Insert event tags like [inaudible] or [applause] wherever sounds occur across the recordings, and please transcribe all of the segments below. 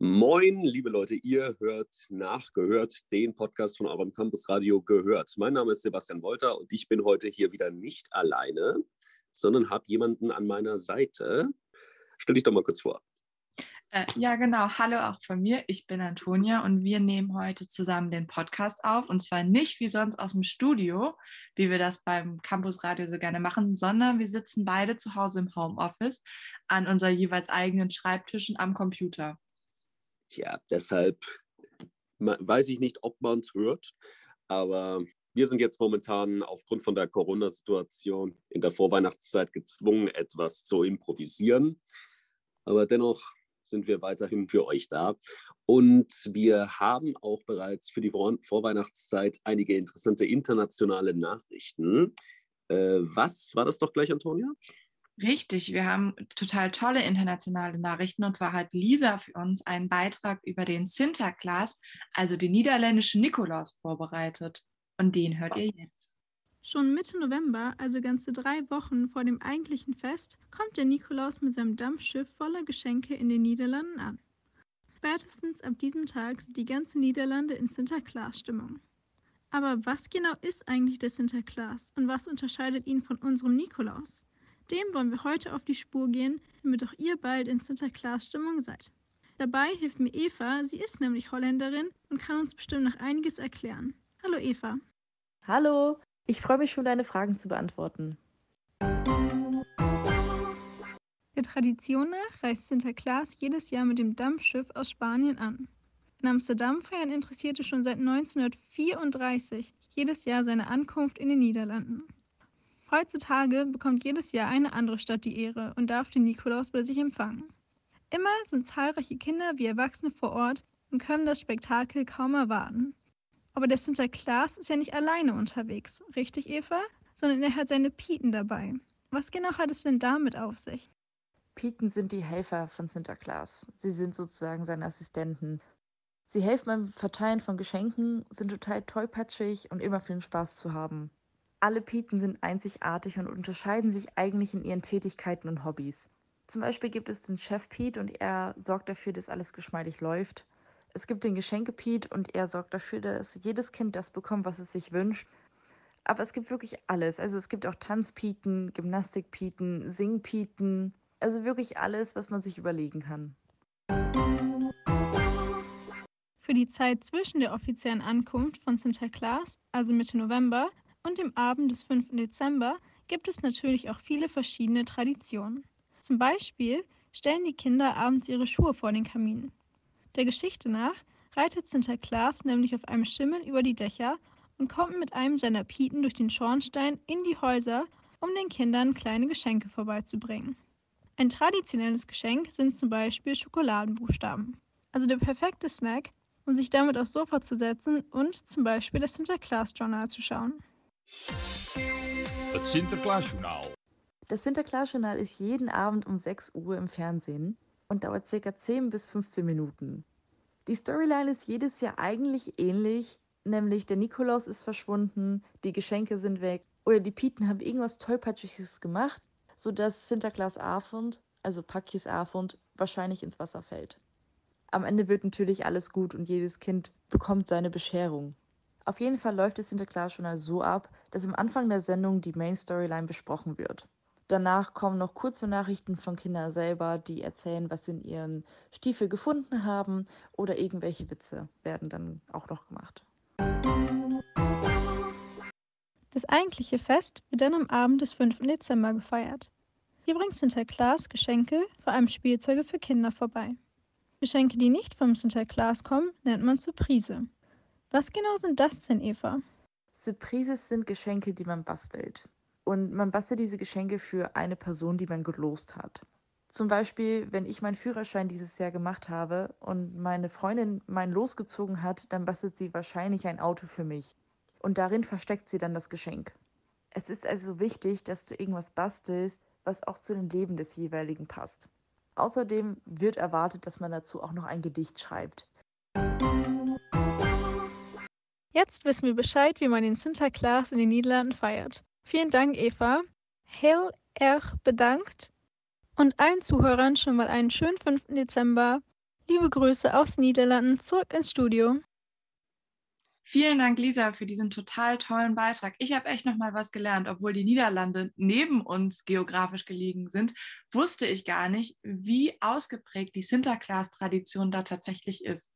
Moin, liebe Leute, ihr hört nachgehört den Podcast von eurem Campus Radio gehört. Mein Name ist Sebastian Wolter und ich bin heute hier wieder nicht alleine, sondern habe jemanden an meiner Seite. Stell dich doch mal kurz vor. Äh, ja, genau. Hallo auch von mir. Ich bin Antonia und wir nehmen heute zusammen den Podcast auf. Und zwar nicht wie sonst aus dem Studio, wie wir das beim Campus Radio so gerne machen, sondern wir sitzen beide zu Hause im Homeoffice an unserer jeweils eigenen Schreibtischen am Computer. Tja, deshalb weiß ich nicht, ob man es hört, aber wir sind jetzt momentan aufgrund von der Corona-Situation in der Vorweihnachtszeit gezwungen, etwas zu improvisieren. Aber dennoch sind wir weiterhin für euch da. Und wir haben auch bereits für die Vor Vorweihnachtszeit einige interessante internationale Nachrichten. Äh, was war das doch gleich, Antonia? Richtig, wir haben total tolle internationale Nachrichten und zwar hat Lisa für uns einen Beitrag über den Sinterklaas, also den niederländischen Nikolaus, vorbereitet. Und den hört ihr jetzt. Schon Mitte November, also ganze drei Wochen vor dem eigentlichen Fest, kommt der Nikolaus mit seinem Dampfschiff voller Geschenke in den Niederlanden an. Spätestens ab diesem Tag sind die ganzen Niederlande in Sinterklaas-Stimmung. Aber was genau ist eigentlich der Sinterklaas und was unterscheidet ihn von unserem Nikolaus? Dem wollen wir heute auf die Spur gehen, damit auch ihr bald in Sinterklaas-Stimmung seid. Dabei hilft mir Eva, sie ist nämlich Holländerin und kann uns bestimmt noch einiges erklären. Hallo Eva. Hallo, ich freue mich schon, deine Fragen zu beantworten. Der Tradition nach reist Sinterklaas jedes Jahr mit dem Dampfschiff aus Spanien an. In Amsterdam feiern Interessierte schon seit 1934 jedes Jahr seine Ankunft in den Niederlanden. Heutzutage bekommt jedes Jahr eine andere Stadt die Ehre und darf den Nikolaus bei sich empfangen. Immer sind zahlreiche Kinder wie Erwachsene vor Ort und können das Spektakel kaum erwarten. Aber der Sinterklaas ist ja nicht alleine unterwegs, richtig Eva? Sondern er hat seine Pieten dabei. Was genau hat es denn damit auf sich? Pieten sind die Helfer von Sinterklaas. Sie sind sozusagen seine Assistenten. Sie helfen beim Verteilen von Geschenken, sind total tollpatschig und immer viel Spaß zu haben. Alle Piten sind einzigartig und unterscheiden sich eigentlich in ihren Tätigkeiten und Hobbys. Zum Beispiel gibt es den Chef Pete und er sorgt dafür, dass alles geschmeidig läuft. Es gibt den Geschenke Pete und er sorgt dafür, dass jedes Kind das bekommt, was es sich wünscht. Aber es gibt wirklich alles. Also es gibt auch Tanzpieten, Gymnastikpieten, Singpieten. Also wirklich alles, was man sich überlegen kann. Für die Zeit zwischen der offiziellen Ankunft von Sinterklaas, also Mitte November, und dem Abend des 5. Dezember gibt es natürlich auch viele verschiedene Traditionen. Zum Beispiel stellen die Kinder abends ihre Schuhe vor den Kamin. Der Geschichte nach reitet Sinterklaas nämlich auf einem Schimmel über die Dächer und kommt mit einem seiner Pieten durch den Schornstein in die Häuser, um den Kindern kleine Geschenke vorbeizubringen. Ein traditionelles Geschenk sind zum Beispiel Schokoladenbuchstaben. Also der perfekte Snack, um sich damit aufs Sofa zu setzen und zum Beispiel das Sinterklaas-Journal zu schauen. Het Sinterklaasjournaal. Das Sinterklaasjournal ist jeden Abend um 6 Uhr im Fernsehen und dauert ca. 10 bis 15 Minuten. Die Storyline ist jedes Jahr eigentlich ähnlich, nämlich der Nikolaus ist verschwunden, die Geschenke sind weg oder die Pieten haben irgendwas Tollpatschiges gemacht, sodass Sinterklaas Afund, also Pakjes Afund, wahrscheinlich ins Wasser fällt. Am Ende wird natürlich alles gut und jedes Kind bekommt seine Bescherung. Auf jeden Fall läuft das Sinterklaas-Journal so ab, dass am Anfang der Sendung die Main-Storyline besprochen wird. Danach kommen noch kurze Nachrichten von Kindern selber, die erzählen, was sie in ihren Stiefel gefunden haben oder irgendwelche Witze werden dann auch noch gemacht. Das eigentliche Fest wird dann am Abend des 5. Dezember gefeiert. Hier bringt Sinterklaas Geschenke, vor allem Spielzeuge für Kinder vorbei. Geschenke, die nicht vom Sinterklaas kommen, nennt man Surprise. Was genau sind das denn, Eva? Surprises sind Geschenke, die man bastelt. Und man bastelt diese Geschenke für eine Person, die man gelost hat. Zum Beispiel, wenn ich meinen Führerschein dieses Jahr gemacht habe und meine Freundin meinen losgezogen hat, dann bastelt sie wahrscheinlich ein Auto für mich. Und darin versteckt sie dann das Geschenk. Es ist also wichtig, dass du irgendwas bastelst, was auch zu dem Leben des jeweiligen passt. Außerdem wird erwartet, dass man dazu auch noch ein Gedicht schreibt. Jetzt wissen wir Bescheid, wie man den Sinterklaas in den Niederlanden feiert. Vielen Dank, Eva. Heel erg bedankt. Und allen Zuhörern schon mal einen schönen 5. Dezember. Liebe Grüße aus Niederlanden zurück ins Studio. Vielen Dank, Lisa, für diesen total tollen Beitrag. Ich habe echt noch mal was gelernt. Obwohl die Niederlande neben uns geografisch gelegen sind, wusste ich gar nicht, wie ausgeprägt die Sinterklaas-Tradition da tatsächlich ist.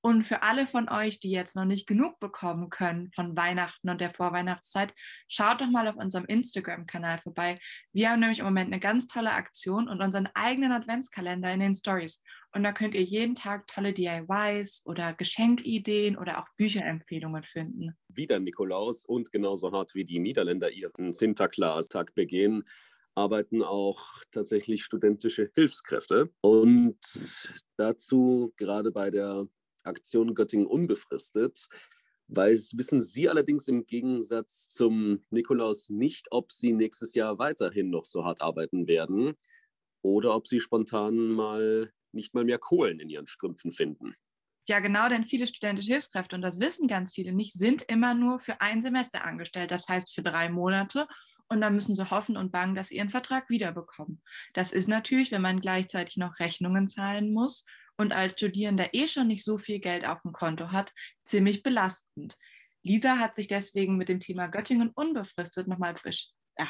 Und für alle von euch, die jetzt noch nicht genug bekommen können von Weihnachten und der Vorweihnachtszeit, schaut doch mal auf unserem Instagram-Kanal vorbei. Wir haben nämlich im Moment eine ganz tolle Aktion und unseren eigenen Adventskalender in den Stories. Und da könnt ihr jeden Tag tolle DIYs oder Geschenkideen oder auch Bücherempfehlungen finden. Wieder Nikolaus und genauso hart wie die Niederländer ihren Sinterklaas-Tag begehen, arbeiten auch tatsächlich studentische Hilfskräfte. Und dazu gerade bei der Aktion Göttingen unbefristet. Weiß, wissen Sie allerdings im Gegensatz zum Nikolaus nicht, ob Sie nächstes Jahr weiterhin noch so hart arbeiten werden oder ob Sie spontan mal nicht mal mehr Kohlen in Ihren Strümpfen finden. Ja, genau, denn viele studentische Hilfskräfte, und das wissen ganz viele nicht, sind immer nur für ein Semester angestellt, das heißt für drei Monate. Und dann müssen sie hoffen und bangen, dass sie ihren Vertrag wiederbekommen. Das ist natürlich, wenn man gleichzeitig noch Rechnungen zahlen muss und als Studierender eh schon nicht so viel Geld auf dem Konto hat, ziemlich belastend. Lisa hat sich deswegen mit dem Thema Göttingen unbefristet nochmal frisch. Ja,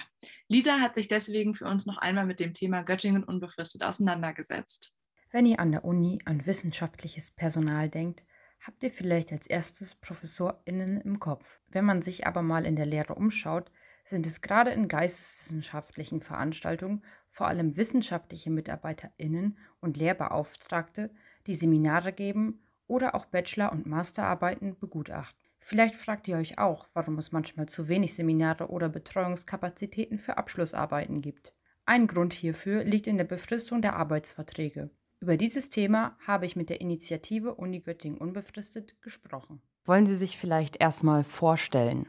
Lisa hat sich deswegen für uns noch einmal mit dem Thema Göttingen unbefristet auseinandergesetzt. Wenn ihr an der Uni an wissenschaftliches Personal denkt, habt ihr vielleicht als erstes ProfessorInnen im Kopf. Wenn man sich aber mal in der Lehre umschaut, sind es gerade in geisteswissenschaftlichen Veranstaltungen vor allem wissenschaftliche MitarbeiterInnen und Lehrbeauftragte, die Seminare geben oder auch Bachelor- und Masterarbeiten begutachten. Vielleicht fragt ihr euch auch, warum es manchmal zu wenig Seminare oder Betreuungskapazitäten für Abschlussarbeiten gibt. Ein Grund hierfür liegt in der Befristung der Arbeitsverträge. Über dieses Thema habe ich mit der Initiative Uni Göttingen unbefristet gesprochen. Wollen Sie sich vielleicht erstmal vorstellen?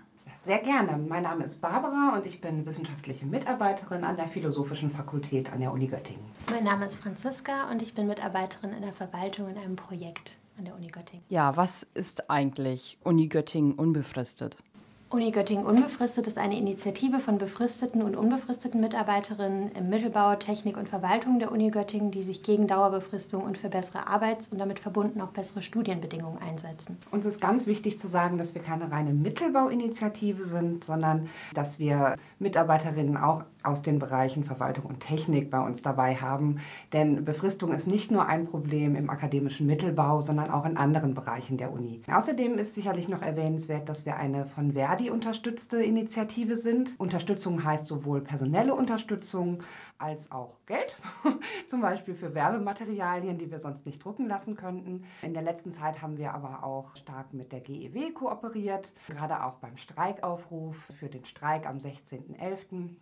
Sehr gerne. Mein Name ist Barbara und ich bin wissenschaftliche Mitarbeiterin an der Philosophischen Fakultät an der Uni Göttingen. Mein Name ist Franziska und ich bin Mitarbeiterin in der Verwaltung in einem Projekt an der Uni Göttingen. Ja, was ist eigentlich Uni Göttingen unbefristet? Uni Göttingen Unbefristet ist eine Initiative von befristeten und unbefristeten Mitarbeiterinnen im Mittelbau, Technik und Verwaltung der Uni Göttingen, die sich gegen Dauerbefristung und für bessere Arbeits- und damit verbunden auch bessere Studienbedingungen einsetzen. Uns ist ganz wichtig zu sagen, dass wir keine reine Mittelbauinitiative sind, sondern dass wir Mitarbeiterinnen auch aus den Bereichen Verwaltung und Technik bei uns dabei haben. Denn Befristung ist nicht nur ein Problem im akademischen Mittelbau, sondern auch in anderen Bereichen der Uni. Außerdem ist sicherlich noch erwähnenswert, dass wir eine von Verdi unterstützte Initiative sind. Unterstützung heißt sowohl personelle Unterstützung als auch Geld, [laughs] zum Beispiel für Werbematerialien, die wir sonst nicht drucken lassen könnten. In der letzten Zeit haben wir aber auch stark mit der GEW kooperiert, gerade auch beim Streikaufruf für den Streik am 16.11.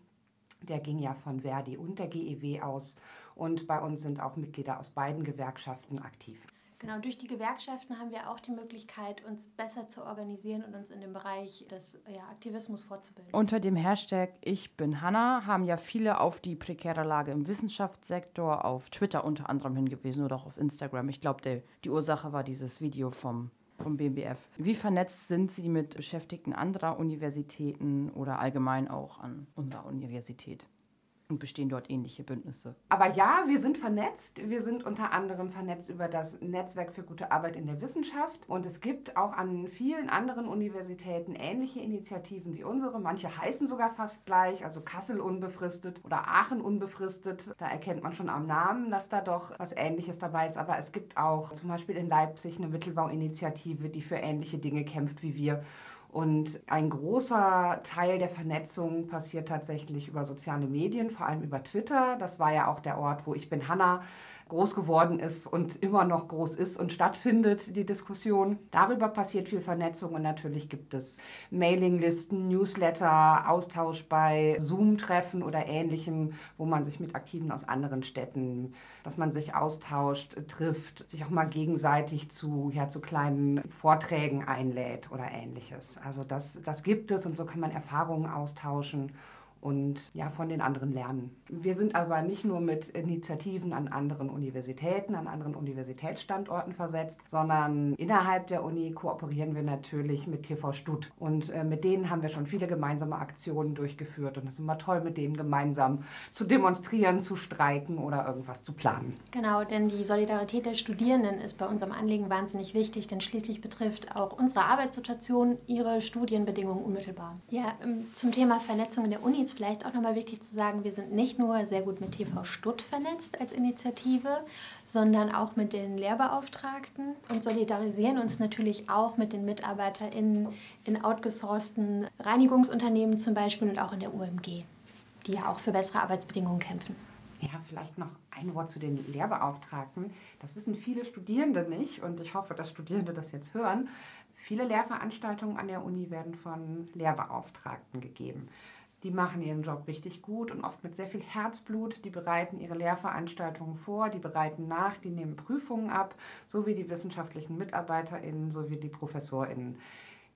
Der ging ja von Verdi und der GEW aus. Und bei uns sind auch Mitglieder aus beiden Gewerkschaften aktiv. Genau, durch die Gewerkschaften haben wir auch die Möglichkeit, uns besser zu organisieren und uns in dem Bereich des ja, Aktivismus fortzubilden. Unter dem Hashtag Ich bin Hanna haben ja viele auf die prekäre Lage im Wissenschaftssektor auf Twitter unter anderem hingewiesen oder auch auf Instagram. Ich glaube, die Ursache war dieses Video vom vom BMBF. Wie vernetzt sind Sie mit Beschäftigten anderer Universitäten oder allgemein auch an unserer Universität? Und bestehen dort ähnliche Bündnisse? Aber ja, wir sind vernetzt. Wir sind unter anderem vernetzt über das Netzwerk für gute Arbeit in der Wissenschaft. Und es gibt auch an vielen anderen Universitäten ähnliche Initiativen wie unsere. Manche heißen sogar fast gleich, also Kassel unbefristet oder Aachen unbefristet. Da erkennt man schon am Namen, dass da doch was Ähnliches dabei ist. Aber es gibt auch zum Beispiel in Leipzig eine Mittelbauinitiative, die für ähnliche Dinge kämpft wie wir. Und ein großer Teil der Vernetzung passiert tatsächlich über soziale Medien, vor allem über Twitter. Das war ja auch der Ort, wo ich bin Hanna groß geworden ist und immer noch groß ist und stattfindet, die Diskussion. Darüber passiert viel Vernetzung und natürlich gibt es Mailinglisten, Newsletter, Austausch bei Zoom-Treffen oder ähnlichem, wo man sich mit Aktiven aus anderen Städten, dass man sich austauscht, trifft, sich auch mal gegenseitig zu, ja, zu kleinen Vorträgen einlädt oder ähnliches. Also das, das gibt es und so kann man Erfahrungen austauschen und ja, von den anderen lernen. Wir sind aber nicht nur mit Initiativen an anderen Universitäten, an anderen Universitätsstandorten versetzt, sondern innerhalb der Uni kooperieren wir natürlich mit TV Stutt. Und äh, mit denen haben wir schon viele gemeinsame Aktionen durchgeführt. Und es ist immer toll, mit denen gemeinsam zu demonstrieren, zu streiken oder irgendwas zu planen. Genau, denn die Solidarität der Studierenden ist bei unserem Anliegen wahnsinnig wichtig, denn schließlich betrifft auch unsere Arbeitssituation ihre Studienbedingungen unmittelbar. Ja, ähm, zum Thema Vernetzung in der Uni ist vielleicht auch nochmal wichtig zu sagen, wir sind nicht nur sehr gut mit TV Stutt vernetzt als Initiative, sondern auch mit den Lehrbeauftragten und solidarisieren uns natürlich auch mit den MitarbeiterInnen in outgesourcten Reinigungsunternehmen zum Beispiel und auch in der UMG, die ja auch für bessere Arbeitsbedingungen kämpfen. Ja, vielleicht noch ein Wort zu den Lehrbeauftragten. Das wissen viele Studierende nicht und ich hoffe, dass Studierende das jetzt hören. Viele Lehrveranstaltungen an der Uni werden von Lehrbeauftragten gegeben. Die machen ihren Job richtig gut und oft mit sehr viel Herzblut. Die bereiten ihre Lehrveranstaltungen vor, die bereiten nach, die nehmen Prüfungen ab, so wie die wissenschaftlichen MitarbeiterInnen, so wie die ProfessorInnen.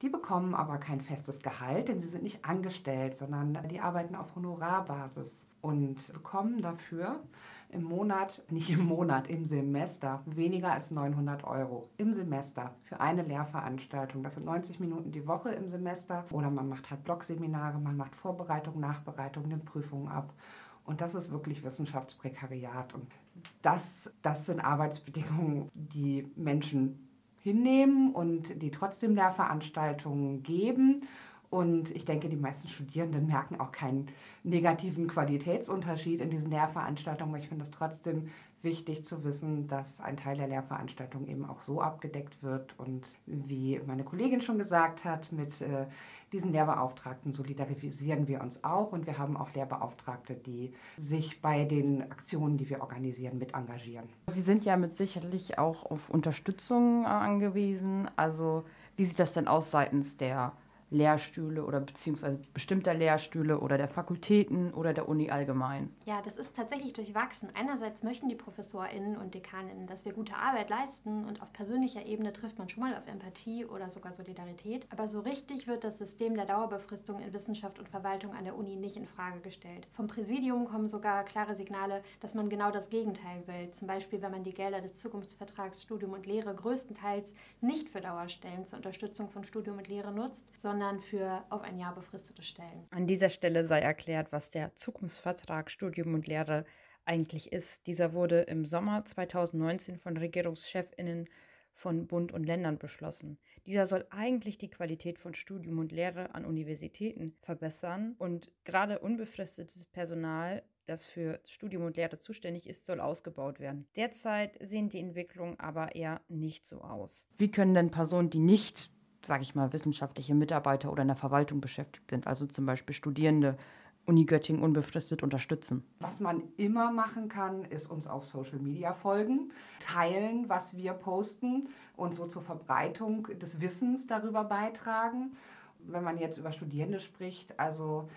Die bekommen aber kein festes Gehalt, denn sie sind nicht angestellt, sondern die arbeiten auf Honorarbasis und bekommen dafür im Monat, nicht im Monat, im Semester weniger als 900 Euro im Semester für eine Lehrveranstaltung. Das sind 90 Minuten die Woche im Semester oder man macht halt Blogseminare, man macht Vorbereitung, Nachbereitung, nimmt Prüfungen ab. Und das ist wirklich Wissenschaftsprekariat. Und das, das sind Arbeitsbedingungen, die Menschen hinnehmen und die trotzdem Lehrveranstaltungen geben und ich denke, die meisten Studierenden merken auch keinen negativen Qualitätsunterschied in diesen Lehrveranstaltungen. Aber ich finde es trotzdem wichtig zu wissen, dass ein Teil der Lehrveranstaltung eben auch so abgedeckt wird. Und wie meine Kollegin schon gesagt hat, mit äh, diesen Lehrbeauftragten solidarisieren wir uns auch. Und wir haben auch Lehrbeauftragte, die sich bei den Aktionen, die wir organisieren, mit engagieren. Sie sind ja mit sicherlich auch auf Unterstützung angewiesen. Also wie sieht das denn aus seitens der Lehrstühle oder beziehungsweise bestimmter Lehrstühle oder der Fakultäten oder der Uni allgemein? Ja, das ist tatsächlich durchwachsen. Einerseits möchten die ProfessorInnen und DekanInnen, dass wir gute Arbeit leisten und auf persönlicher Ebene trifft man schon mal auf Empathie oder sogar Solidarität. Aber so richtig wird das System der Dauerbefristung in Wissenschaft und Verwaltung an der Uni nicht in Frage gestellt. Vom Präsidium kommen sogar klare Signale, dass man genau das Gegenteil will. Zum Beispiel, wenn man die Gelder des Zukunftsvertrags Studium und Lehre größtenteils nicht für Dauerstellen zur Unterstützung von Studium und Lehre nutzt, sondern sondern für auf ein Jahr befristete Stellen. An dieser Stelle sei erklärt, was der Zukunftsvertrag Studium und Lehre eigentlich ist. Dieser wurde im Sommer 2019 von Regierungschefinnen von Bund und Ländern beschlossen. Dieser soll eigentlich die Qualität von Studium und Lehre an Universitäten verbessern und gerade unbefristetes Personal, das für Studium und Lehre zuständig ist, soll ausgebaut werden. Derzeit sehen die Entwicklungen aber eher nicht so aus. Wie können denn Personen, die nicht sage ich mal, wissenschaftliche Mitarbeiter oder in der Verwaltung beschäftigt sind, also zum Beispiel Studierende, Uni Göttingen unbefristet unterstützen. Was man immer machen kann, ist uns auf Social Media folgen, teilen, was wir posten und so zur Verbreitung des Wissens darüber beitragen. Wenn man jetzt über Studierende spricht, also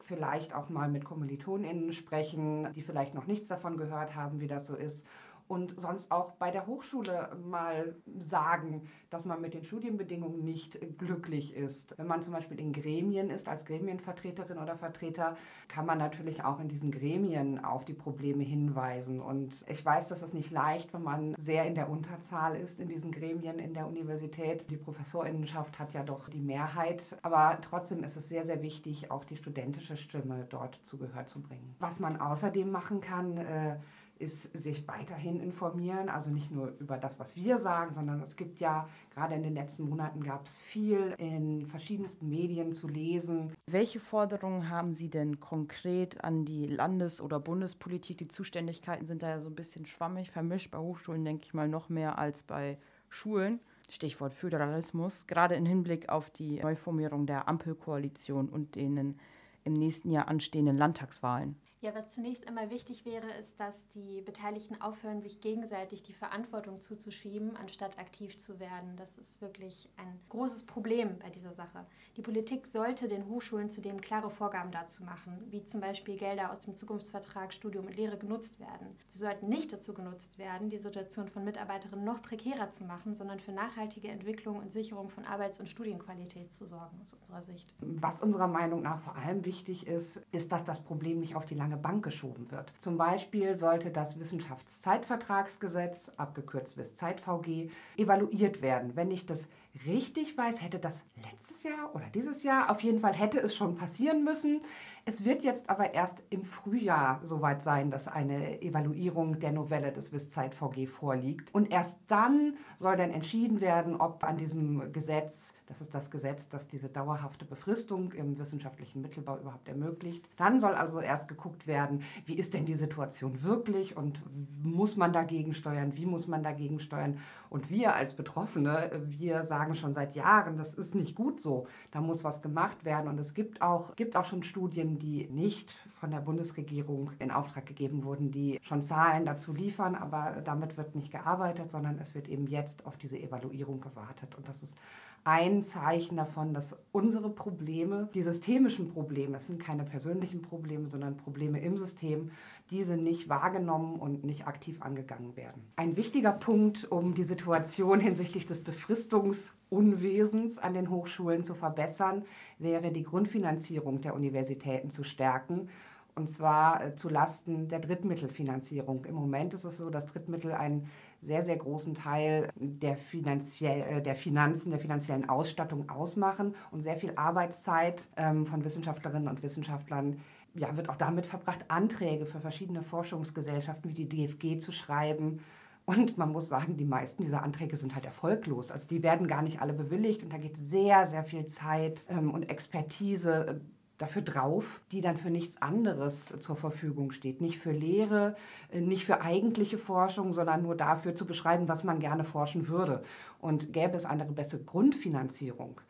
vielleicht auch mal mit KommilitonInnen sprechen, die vielleicht noch nichts davon gehört haben, wie das so ist und sonst auch bei der Hochschule mal sagen, dass man mit den Studienbedingungen nicht glücklich ist. Wenn man zum Beispiel in Gremien ist, als Gremienvertreterin oder Vertreter, kann man natürlich auch in diesen Gremien auf die Probleme hinweisen. Und ich weiß, dass es nicht leicht, wenn man sehr in der Unterzahl ist in diesen Gremien in der Universität. Die Professorinnenschaft hat ja doch die Mehrheit. Aber trotzdem ist es sehr, sehr wichtig, auch die studentische Stimme dort zu Gehör zu bringen. Was man außerdem machen kann, äh, ist sich weiterhin informieren, also nicht nur über das, was wir sagen, sondern es gibt ja, gerade in den letzten Monaten gab es viel in verschiedensten Medien zu lesen. Welche Forderungen haben Sie denn konkret an die Landes- oder Bundespolitik? Die Zuständigkeiten sind da ja so ein bisschen schwammig, vermischt. Bei Hochschulen denke ich mal noch mehr als bei Schulen. Stichwort Föderalismus, gerade im Hinblick auf die Neuformierung der Ampelkoalition und den im nächsten Jahr anstehenden Landtagswahlen. Ja, was zunächst einmal wichtig wäre, ist, dass die Beteiligten aufhören, sich gegenseitig die Verantwortung zuzuschieben, anstatt aktiv zu werden. Das ist wirklich ein großes Problem bei dieser Sache. Die Politik sollte den Hochschulen zudem klare Vorgaben dazu machen, wie zum Beispiel Gelder aus dem Zukunftsvertrag Studium und Lehre genutzt werden. Sie sollten nicht dazu genutzt werden, die Situation von Mitarbeiterinnen noch prekärer zu machen, sondern für nachhaltige Entwicklung und Sicherung von Arbeits- und Studienqualität zu sorgen, aus unserer Sicht. Was unserer Meinung nach vor allem wichtig ist, ist, dass das Problem nicht auf die lange Bank geschoben wird. Zum Beispiel sollte das Wissenschaftszeitvertragsgesetz, abgekürzt bis ZeitVG, evaluiert werden. Wenn ich das richtig weiß, hätte das letztes Jahr oder dieses Jahr, auf jeden Fall hätte es schon passieren müssen. Es wird jetzt aber erst im Frühjahr soweit sein, dass eine Evaluierung der Novelle des WIS-Zeit VG vorliegt. Und erst dann soll dann entschieden werden, ob an diesem Gesetz, das ist das Gesetz, das diese dauerhafte Befristung im wissenschaftlichen Mittelbau überhaupt ermöglicht, dann soll also erst geguckt werden, wie ist denn die Situation wirklich und muss man dagegen steuern, wie muss man dagegen steuern. Und wir als Betroffene, wir sagen schon seit Jahren, das ist nicht gut so, da muss was gemacht werden. Und es gibt auch, gibt auch schon Studien, die nicht von der Bundesregierung in Auftrag gegeben wurden, die schon Zahlen dazu liefern, aber damit wird nicht gearbeitet, sondern es wird eben jetzt auf diese Evaluierung gewartet. Und das ist ein Zeichen davon, dass unsere Probleme, die systemischen Probleme, es sind keine persönlichen Probleme, sondern Probleme im System, diese nicht wahrgenommen und nicht aktiv angegangen werden. Ein wichtiger Punkt, um die Situation hinsichtlich des Befristungsunwesens an den Hochschulen zu verbessern, wäre die Grundfinanzierung der Universitäten zu stärken und zwar äh, zu Lasten der Drittmittelfinanzierung. Im Moment ist es so, dass Drittmittel einen sehr, sehr großen Teil der, äh, der Finanzen, der finanziellen Ausstattung ausmachen und sehr viel Arbeitszeit ähm, von Wissenschaftlerinnen und Wissenschaftlern ja, wird auch damit verbracht, Anträge für verschiedene Forschungsgesellschaften wie die DFG zu schreiben. Und man muss sagen, die meisten dieser Anträge sind halt erfolglos. Also die werden gar nicht alle bewilligt und da geht sehr, sehr viel Zeit ähm, und Expertise äh, dafür drauf, die dann für nichts anderes zur Verfügung steht. Nicht für Lehre, äh, nicht für eigentliche Forschung, sondern nur dafür zu beschreiben, was man gerne forschen würde. Und gäbe es eine bessere Grundfinanzierung,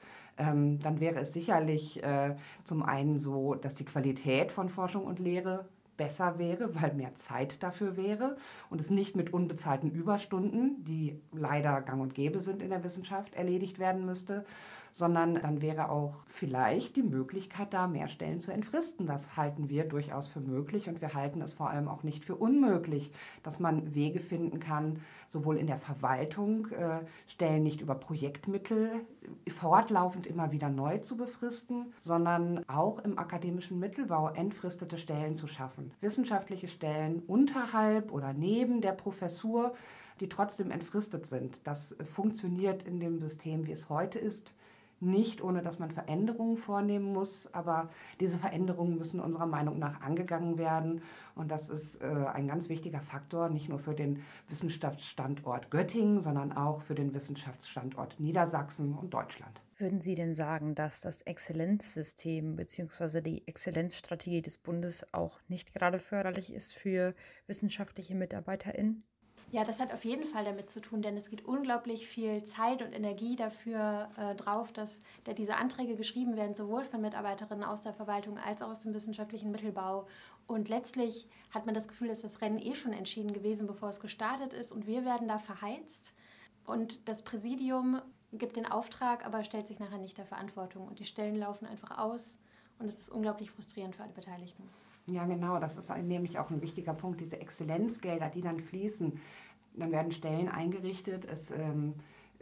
ähm, dann wäre es sicherlich äh, zum einen so, dass die Qualität von Forschung und Lehre besser wäre, weil mehr Zeit dafür wäre und es nicht mit unbezahlten Überstunden, die leider gang und gäbe sind in der Wissenschaft, erledigt werden müsste, sondern dann wäre auch vielleicht die Möglichkeit da, mehr Stellen zu entfristen. Das halten wir durchaus für möglich und wir halten es vor allem auch nicht für unmöglich, dass man Wege finden kann, sowohl in der Verwaltung äh, Stellen nicht über Projektmittel fortlaufend immer wieder neu zu befristen, sondern auch im akademischen Mittelbau entfristete Stellen zu schaffen. Wissenschaftliche Stellen unterhalb oder neben der Professur, die trotzdem entfristet sind. Das funktioniert in dem System, wie es heute ist, nicht, ohne dass man Veränderungen vornehmen muss. Aber diese Veränderungen müssen unserer Meinung nach angegangen werden. Und das ist äh, ein ganz wichtiger Faktor, nicht nur für den Wissenschaftsstandort Göttingen, sondern auch für den Wissenschaftsstandort Niedersachsen und Deutschland. Würden Sie denn sagen, dass das Exzellenzsystem bzw. die Exzellenzstrategie des Bundes auch nicht gerade förderlich ist für wissenschaftliche MitarbeiterInnen? Ja, das hat auf jeden Fall damit zu tun, denn es geht unglaublich viel Zeit und Energie dafür äh, drauf, dass da diese Anträge geschrieben werden, sowohl von Mitarbeiterinnen aus der Verwaltung als auch aus dem wissenschaftlichen Mittelbau. Und letztlich hat man das Gefühl, dass das Rennen eh schon entschieden gewesen, bevor es gestartet ist. Und wir werden da verheizt. Und das Präsidium gibt den Auftrag, aber stellt sich nachher nicht der Verantwortung. Und die Stellen laufen einfach aus. Und es ist unglaublich frustrierend für alle Beteiligten. Ja, genau, das ist nämlich auch ein wichtiger Punkt, diese Exzellenzgelder, die dann fließen. Dann werden Stellen eingerichtet, es ähm,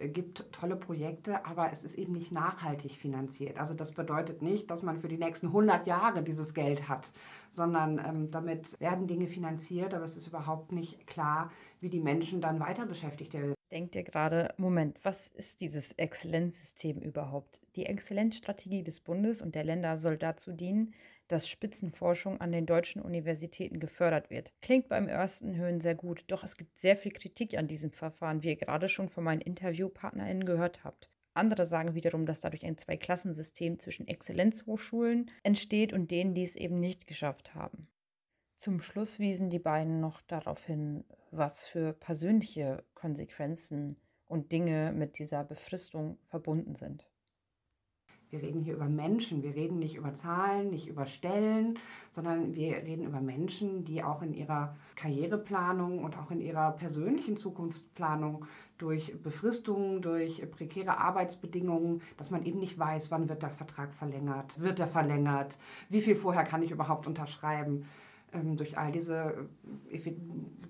gibt tolle Projekte, aber es ist eben nicht nachhaltig finanziert. Also das bedeutet nicht, dass man für die nächsten 100 Jahre dieses Geld hat, sondern ähm, damit werden Dinge finanziert, aber es ist überhaupt nicht klar, wie die Menschen dann weiter beschäftigt werden. Denkt ihr gerade, Moment, was ist dieses Exzellenzsystem überhaupt? Die Exzellenzstrategie des Bundes und der Länder soll dazu dienen, dass Spitzenforschung an den deutschen Universitäten gefördert wird. Klingt beim ersten Hören sehr gut, doch es gibt sehr viel Kritik an diesem Verfahren, wie ihr gerade schon von meinen InterviewpartnerInnen gehört habt. Andere sagen wiederum, dass dadurch ein Zweiklassensystem zwischen Exzellenzhochschulen entsteht und denen, die es eben nicht geschafft haben. Zum Schluss wiesen die beiden noch darauf hin, was für persönliche Konsequenzen und Dinge mit dieser Befristung verbunden sind. Wir reden hier über Menschen, wir reden nicht über Zahlen, nicht über Stellen, sondern wir reden über Menschen, die auch in ihrer Karriereplanung und auch in ihrer persönlichen Zukunftsplanung durch Befristungen, durch prekäre Arbeitsbedingungen, dass man eben nicht weiß, wann wird der Vertrag verlängert, wird er verlängert, wie viel vorher kann ich überhaupt unterschreiben. Ähm, durch, all diese, äh,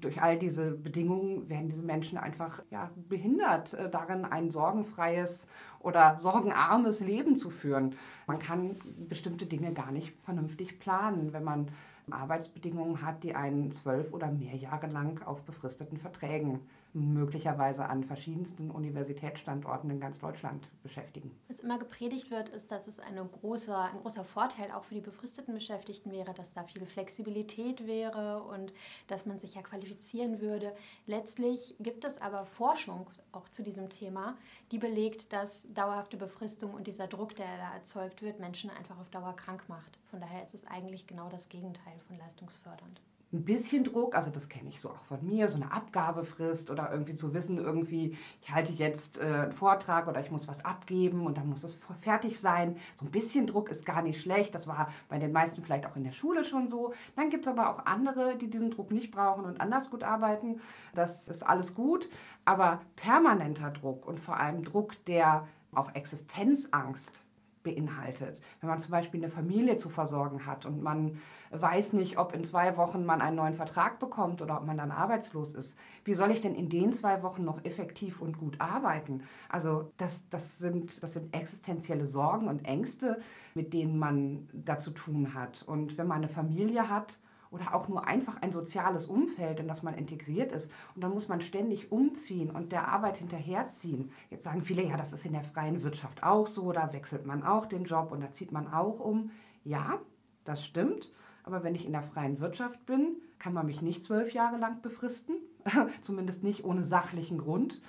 durch all diese Bedingungen werden diese Menschen einfach ja, behindert, äh, darin ein sorgenfreies oder sorgenarmes Leben zu führen. Man kann bestimmte Dinge gar nicht vernünftig planen, wenn man Arbeitsbedingungen hat, die einen zwölf oder mehr Jahre lang auf befristeten Verträgen möglicherweise an verschiedensten Universitätsstandorten in ganz Deutschland beschäftigen. Was immer gepredigt wird, ist, dass es eine große, ein großer Vorteil auch für die befristeten Beschäftigten wäre, dass da viel Flexibilität wäre und dass man sich ja qualifizieren würde. Letztlich gibt es aber Forschung auch zu diesem Thema, die belegt, dass dauerhafte Befristung und dieser Druck, der da erzeugt wird, Menschen einfach auf Dauer krank macht. Von daher ist es eigentlich genau das Gegenteil von leistungsfördernd ein bisschen Druck, also das kenne ich so auch von mir, so eine Abgabefrist oder irgendwie zu wissen, irgendwie, ich halte jetzt äh, einen Vortrag oder ich muss was abgeben und dann muss es fertig sein. So ein bisschen Druck ist gar nicht schlecht. Das war bei den meisten vielleicht auch in der Schule schon so. Dann gibt es aber auch andere, die diesen Druck nicht brauchen und anders gut arbeiten. Das ist alles gut. Aber permanenter Druck und vor allem Druck, der auch Existenzangst beinhaltet. Wenn man zum Beispiel eine Familie zu versorgen hat und man weiß nicht, ob in zwei Wochen man einen neuen Vertrag bekommt oder ob man dann arbeitslos ist, wie soll ich denn in den zwei Wochen noch effektiv und gut arbeiten? Also das, das, sind, das sind existenzielle Sorgen und Ängste, mit denen man da zu tun hat. Und wenn man eine Familie hat, oder auch nur einfach ein soziales Umfeld, in das man integriert ist. Und dann muss man ständig umziehen und der Arbeit hinterherziehen. Jetzt sagen viele, ja, das ist in der freien Wirtschaft auch so, da wechselt man auch den Job und da zieht man auch um. Ja, das stimmt. Aber wenn ich in der freien Wirtschaft bin, kann man mich nicht zwölf Jahre lang befristen, [laughs] zumindest nicht ohne sachlichen Grund.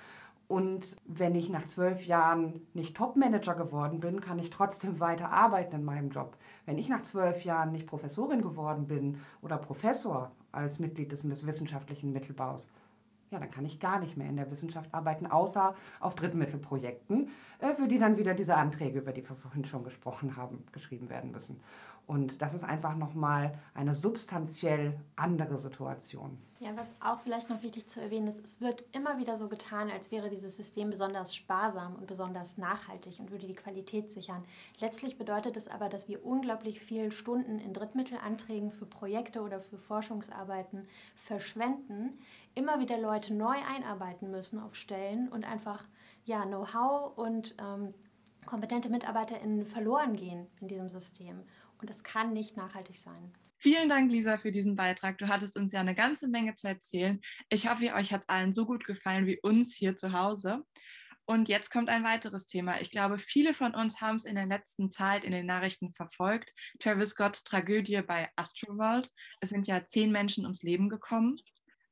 Und wenn ich nach zwölf Jahren nicht Topmanager geworden bin, kann ich trotzdem weiter arbeiten in meinem Job. Wenn ich nach zwölf Jahren nicht Professorin geworden bin oder Professor als Mitglied des, wissenschaftlichen Mittelbaus, ja, dann kann ich gar nicht mehr in der Wissenschaft arbeiten, außer auf Drittmittelprojekten, äh, für die dann wieder diese Anträge, über die wir vorhin schon gesprochen haben, geschrieben werden müssen. Und das ist einfach nochmal eine substanziell andere Situation. Ja, was auch vielleicht noch wichtig zu erwähnen ist, es wird immer wieder so getan, als wäre dieses System besonders sparsam und besonders nachhaltig und würde die Qualität sichern. Letztlich bedeutet es aber, dass wir unglaublich viele Stunden in Drittmittelanträgen für Projekte oder für Forschungsarbeiten verschwenden, immer wieder Leute neu einarbeiten müssen auf Stellen und einfach ja, Know-how und ähm, kompetente MitarbeiterInnen verloren gehen in diesem System. Und das kann nicht nachhaltig sein. Vielen Dank, Lisa, für diesen Beitrag. Du hattest uns ja eine ganze Menge zu erzählen. Ich hoffe, euch hat es allen so gut gefallen wie uns hier zu Hause. Und jetzt kommt ein weiteres Thema. Ich glaube, viele von uns haben es in der letzten Zeit in den Nachrichten verfolgt. Travis Scott Tragödie bei Astroworld. Es sind ja zehn Menschen ums Leben gekommen.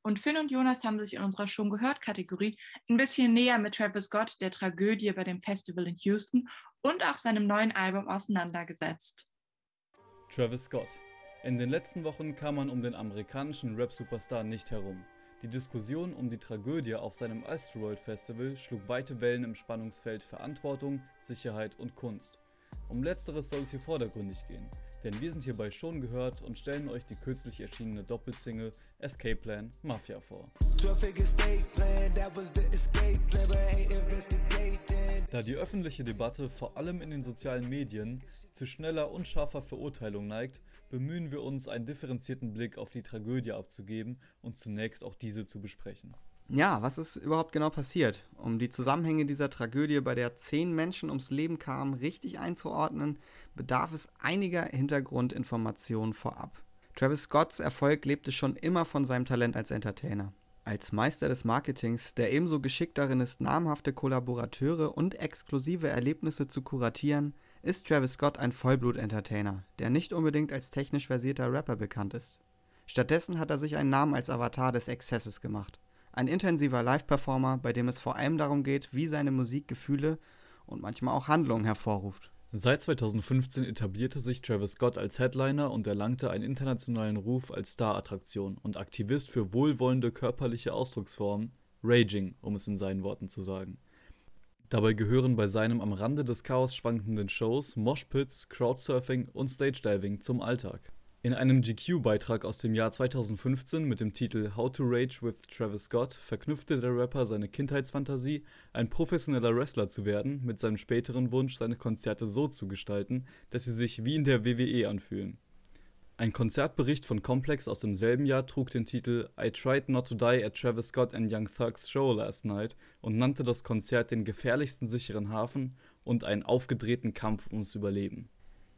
Und Finn und Jonas haben sich in unserer Schon gehört Kategorie ein bisschen näher mit Travis Scott, der Tragödie bei dem Festival in Houston und auch seinem neuen Album auseinandergesetzt. Travis Scott. In den letzten Wochen kam man um den amerikanischen Rap-Superstar nicht herum. Die Diskussion um die Tragödie auf seinem Astroworld Festival schlug weite Wellen im Spannungsfeld Verantwortung, Sicherheit und Kunst. Um letzteres soll es hier vordergründig gehen, denn wir sind hierbei schon gehört und stellen euch die kürzlich erschienene Doppelsingle Escape Plan Mafia vor. Da die öffentliche Debatte vor allem in den sozialen Medien zu schneller und scharfer Verurteilung neigt, bemühen wir uns, einen differenzierten Blick auf die Tragödie abzugeben und zunächst auch diese zu besprechen. Ja, was ist überhaupt genau passiert? Um die Zusammenhänge dieser Tragödie, bei der zehn Menschen ums Leben kamen, richtig einzuordnen, bedarf es einiger Hintergrundinformationen vorab. Travis Scotts Erfolg lebte schon immer von seinem Talent als Entertainer. Als Meister des Marketings, der ebenso geschickt darin ist, namhafte Kollaborateure und exklusive Erlebnisse zu kuratieren, ist Travis Scott ein Vollblut-Entertainer, der nicht unbedingt als technisch versierter Rapper bekannt ist. Stattdessen hat er sich einen Namen als Avatar des Exzesses gemacht. Ein intensiver Live-Performer, bei dem es vor allem darum geht, wie seine Musik Gefühle und manchmal auch Handlungen hervorruft. Seit 2015 etablierte sich Travis Scott als Headliner und erlangte einen internationalen Ruf als Star-Attraktion und Aktivist für wohlwollende körperliche Ausdrucksformen, Raging, um es in seinen Worten zu sagen. Dabei gehören bei seinem am Rande des Chaos schwankenden Shows Moshpits, Crowdsurfing und Stage-Diving zum Alltag. In einem GQ-Beitrag aus dem Jahr 2015 mit dem Titel How to Rage with Travis Scott verknüpfte der Rapper seine Kindheitsfantasie, ein professioneller Wrestler zu werden, mit seinem späteren Wunsch, seine Konzerte so zu gestalten, dass sie sich wie in der WWE anfühlen. Ein Konzertbericht von Complex aus demselben Jahr trug den Titel I Tried Not to Die at Travis Scott and Young Thug's Show Last Night und nannte das Konzert den gefährlichsten sicheren Hafen und einen aufgedrehten Kampf ums Überleben.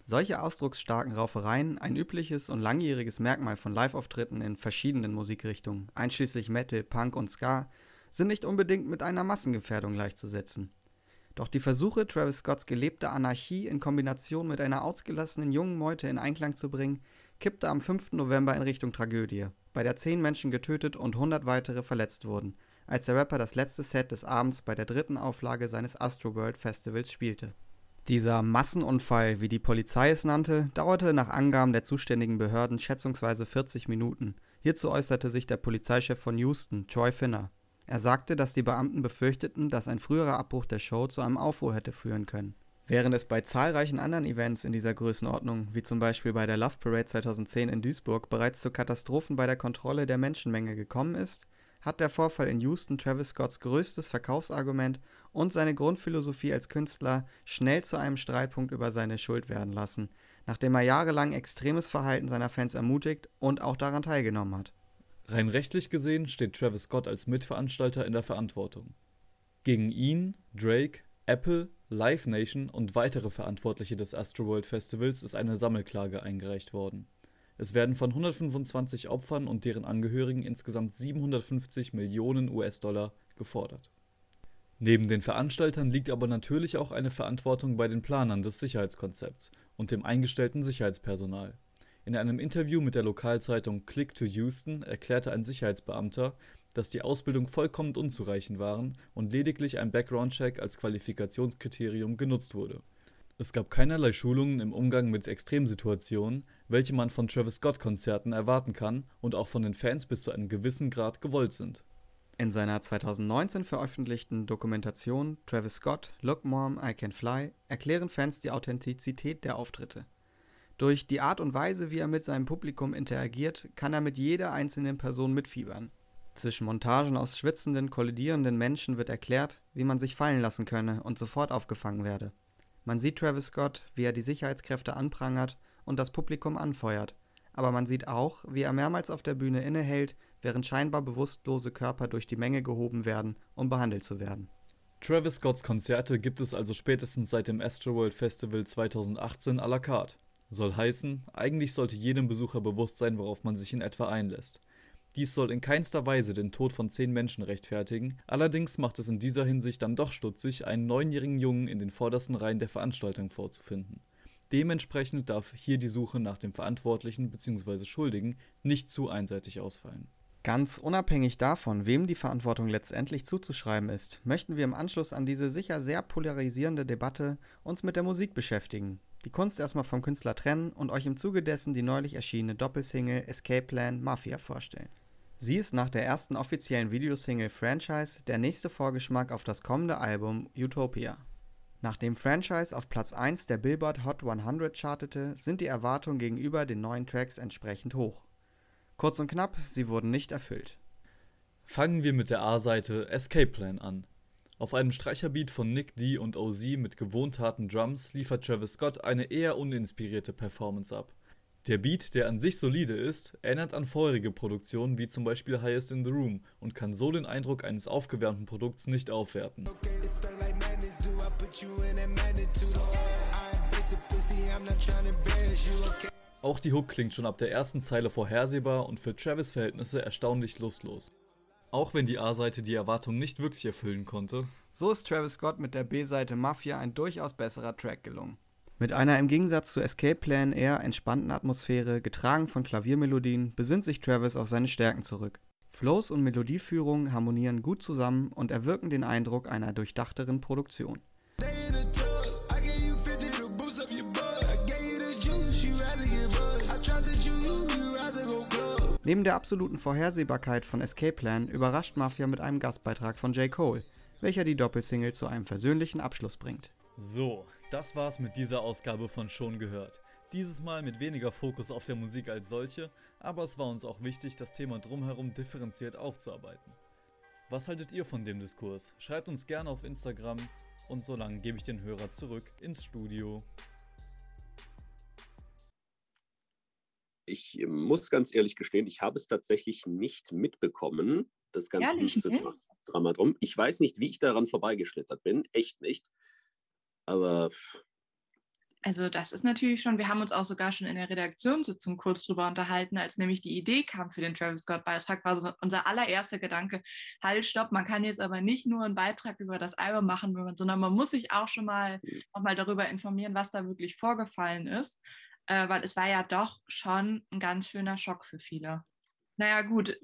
Solche ausdrucksstarken Raufereien, ein übliches und langjähriges Merkmal von Live-Auftritten in verschiedenen Musikrichtungen, einschließlich Metal, Punk und Ska, sind nicht unbedingt mit einer Massengefährdung gleichzusetzen. Doch die Versuche, Travis Scotts gelebte Anarchie in Kombination mit einer ausgelassenen jungen Meute in Einklang zu bringen, kippte am 5. November in Richtung Tragödie, bei der zehn Menschen getötet und 100 weitere verletzt wurden, als der Rapper das letzte Set des Abends bei der dritten Auflage seines Astroworld Festivals spielte. Dieser Massenunfall, wie die Polizei es nannte, dauerte nach Angaben der zuständigen Behörden schätzungsweise 40 Minuten. Hierzu äußerte sich der Polizeichef von Houston, Troy Finner. Er sagte, dass die Beamten befürchteten, dass ein früherer Abbruch der Show zu einem Aufruhr hätte führen können. Während es bei zahlreichen anderen Events in dieser Größenordnung, wie zum Beispiel bei der Love Parade 2010 in Duisburg, bereits zu Katastrophen bei der Kontrolle der Menschenmenge gekommen ist, hat der Vorfall in Houston Travis Scotts größtes Verkaufsargument und seine Grundphilosophie als Künstler schnell zu einem Streitpunkt über seine Schuld werden lassen, nachdem er jahrelang extremes Verhalten seiner Fans ermutigt und auch daran teilgenommen hat. Rein rechtlich gesehen steht Travis Scott als Mitveranstalter in der Verantwortung. Gegen ihn, Drake, Apple, Live Nation und weitere Verantwortliche des Astroworld Festivals ist eine Sammelklage eingereicht worden. Es werden von 125 Opfern und deren Angehörigen insgesamt 750 Millionen US-Dollar gefordert. Neben den Veranstaltern liegt aber natürlich auch eine Verantwortung bei den Planern des Sicherheitskonzepts und dem eingestellten Sicherheitspersonal. In einem Interview mit der Lokalzeitung Click to Houston erklärte ein Sicherheitsbeamter, dass die Ausbildung vollkommen unzureichend waren und lediglich ein Background-Check als Qualifikationskriterium genutzt wurde. Es gab keinerlei Schulungen im Umgang mit Extremsituationen, welche man von Travis Scott-Konzerten erwarten kann und auch von den Fans bis zu einem gewissen Grad gewollt sind. In seiner 2019 veröffentlichten Dokumentation Travis Scott, Look Mom, I Can Fly erklären Fans die Authentizität der Auftritte. Durch die Art und Weise, wie er mit seinem Publikum interagiert, kann er mit jeder einzelnen Person mitfiebern. Zwischen Montagen aus schwitzenden, kollidierenden Menschen wird erklärt, wie man sich fallen lassen könne und sofort aufgefangen werde. Man sieht Travis Scott, wie er die Sicherheitskräfte anprangert und das Publikum anfeuert, aber man sieht auch, wie er mehrmals auf der Bühne innehält, während scheinbar bewusstlose Körper durch die Menge gehoben werden, um behandelt zu werden. Travis Scotts Konzerte gibt es also spätestens seit dem Astroworld Festival 2018 à la carte. Soll heißen, eigentlich sollte jedem Besucher bewusst sein, worauf man sich in etwa einlässt. Dies soll in keinster Weise den Tod von zehn Menschen rechtfertigen, allerdings macht es in dieser Hinsicht dann doch stutzig, einen neunjährigen Jungen in den vordersten Reihen der Veranstaltung vorzufinden. Dementsprechend darf hier die Suche nach dem Verantwortlichen bzw. Schuldigen nicht zu einseitig ausfallen. Ganz unabhängig davon, wem die Verantwortung letztendlich zuzuschreiben ist, möchten wir im Anschluss an diese sicher sehr polarisierende Debatte uns mit der Musik beschäftigen, die Kunst erstmal vom Künstler trennen und euch im Zuge dessen die neulich erschienene Doppelsingle Escape Plan Mafia vorstellen. Sie ist nach der ersten offiziellen Videosingle Franchise der nächste Vorgeschmack auf das kommende Album Utopia. Nachdem Franchise auf Platz 1 der Billboard Hot 100 chartete, sind die Erwartungen gegenüber den neuen Tracks entsprechend hoch. Kurz und knapp, sie wurden nicht erfüllt. Fangen wir mit der A-Seite Escape Plan an. Auf einem Streicherbeat von Nick D und OZ mit gewohnt harten Drums liefert Travis Scott eine eher uninspirierte Performance ab. Der Beat, der an sich solide ist, erinnert an vorherige Produktionen wie zum Beispiel Highest in the Room und kann so den Eindruck eines aufgewärmten Produkts nicht aufwerten. Auch die Hook klingt schon ab der ersten Zeile vorhersehbar und für Travis Verhältnisse erstaunlich lustlos. Auch wenn die A-Seite die Erwartung nicht wirklich erfüllen konnte. So ist Travis Scott mit der B-Seite Mafia ein durchaus besserer Track gelungen. Mit einer im Gegensatz zu Escape Plan eher entspannten Atmosphäre, getragen von Klaviermelodien, besinnt sich Travis auf seine Stärken zurück. Flows und Melodieführung harmonieren gut zusammen und erwirken den Eindruck einer durchdachteren Produktion. Neben der absoluten Vorhersehbarkeit von Escape Plan überrascht Mafia mit einem Gastbeitrag von J. Cole, welcher die Doppelsingle zu einem versöhnlichen Abschluss bringt. So, das war's mit dieser Ausgabe von Schon gehört. Dieses Mal mit weniger Fokus auf der Musik als solche, aber es war uns auch wichtig, das Thema drumherum differenziert aufzuarbeiten. Was haltet ihr von dem Diskurs? Schreibt uns gerne auf Instagram und solange gebe ich den Hörer zurück ins Studio. Ich muss ganz ehrlich gestehen, ich habe es tatsächlich nicht mitbekommen, das ganze Drama drum. Ich weiß nicht, wie ich daran vorbeigeschlittert bin, echt nicht. Aber also das ist natürlich schon, wir haben uns auch sogar schon in der Redaktionssitzung kurz drüber unterhalten, als nämlich die Idee kam für den Travis Scott-Beitrag, war so unser allererster Gedanke, halt, stopp, man kann jetzt aber nicht nur einen Beitrag über das Album machen, sondern man muss sich auch schon mal nochmal darüber informieren, was da wirklich vorgefallen ist, äh, weil es war ja doch schon ein ganz schöner Schock für viele. Naja gut,